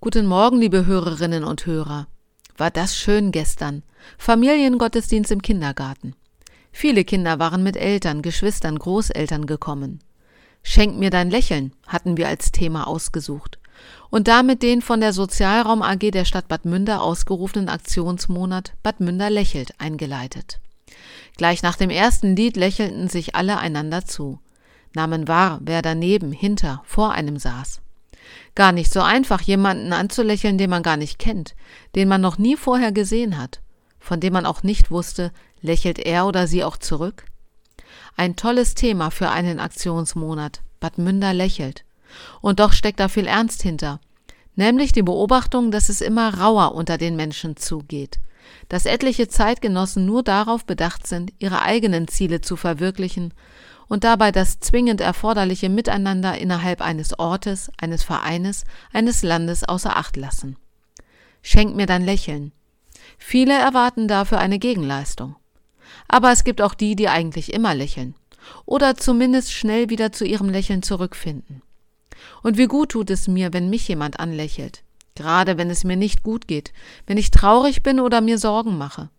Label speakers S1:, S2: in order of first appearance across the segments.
S1: Guten Morgen, liebe Hörerinnen und Hörer. War das schön gestern? Familiengottesdienst im Kindergarten. Viele Kinder waren mit Eltern, Geschwistern, Großeltern gekommen. Schenk mir dein Lächeln hatten wir als Thema ausgesucht und damit den von der Sozialraum AG der Stadt Bad Münder ausgerufenen Aktionsmonat Bad Münder lächelt eingeleitet. Gleich nach dem ersten Lied lächelten sich alle einander zu, nahmen wahr, wer daneben, hinter, vor einem saß. Gar nicht so einfach, jemanden anzulächeln, den man gar nicht kennt, den man noch nie vorher gesehen hat, von dem man auch nicht wusste, lächelt er oder sie auch zurück? Ein tolles Thema für einen Aktionsmonat. Bad Münder lächelt. Und doch steckt da viel Ernst hinter. Nämlich die Beobachtung, dass es immer rauer unter den Menschen zugeht. Dass etliche Zeitgenossen nur darauf bedacht sind, ihre eigenen Ziele zu verwirklichen und dabei das zwingend erforderliche Miteinander innerhalb eines Ortes, eines Vereines, eines Landes außer Acht lassen. Schenk mir dein Lächeln. Viele erwarten dafür eine Gegenleistung. Aber es gibt auch die, die eigentlich immer lächeln oder zumindest schnell wieder zu ihrem Lächeln zurückfinden. Und wie gut tut es mir, wenn mich jemand anlächelt, gerade wenn es mir nicht gut geht, wenn ich traurig bin oder mir Sorgen mache.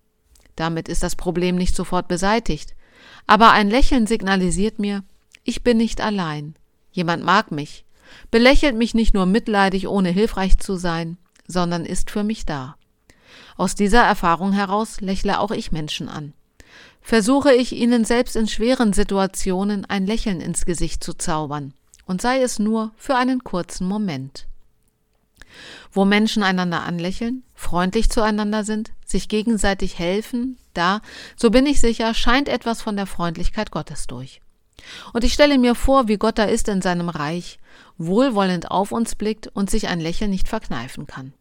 S1: Damit ist das Problem nicht sofort beseitigt, aber ein Lächeln signalisiert mir, ich bin nicht allein. Jemand mag mich, belächelt mich nicht nur mitleidig, ohne hilfreich zu sein, sondern ist für mich da. Aus dieser Erfahrung heraus lächle auch ich Menschen an. Versuche ich ihnen selbst in schweren Situationen ein Lächeln ins Gesicht zu zaubern, und sei es nur für einen kurzen Moment. Wo Menschen einander anlächeln, freundlich zueinander sind, sich gegenseitig helfen, da, so bin ich sicher, scheint etwas von der Freundlichkeit Gottes durch. Und ich stelle mir vor, wie Gott da ist in seinem Reich, wohlwollend auf uns blickt und sich ein Lächeln nicht verkneifen kann.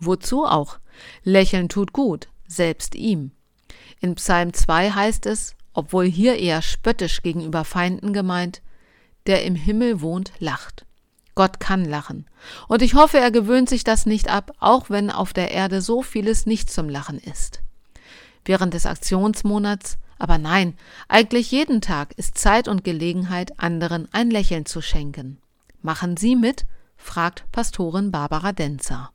S1: Wozu auch? Lächeln tut gut, selbst ihm. In Psalm 2 heißt es, obwohl hier eher spöttisch gegenüber Feinden gemeint, der im Himmel wohnt, lacht. Gott kann lachen. Und ich hoffe, er gewöhnt sich das nicht ab, auch wenn auf der Erde so vieles nicht zum Lachen ist. Während des Aktionsmonats, aber nein, eigentlich jeden Tag ist Zeit und Gelegenheit, anderen ein Lächeln zu schenken. Machen Sie mit? fragt Pastorin Barbara Denzer.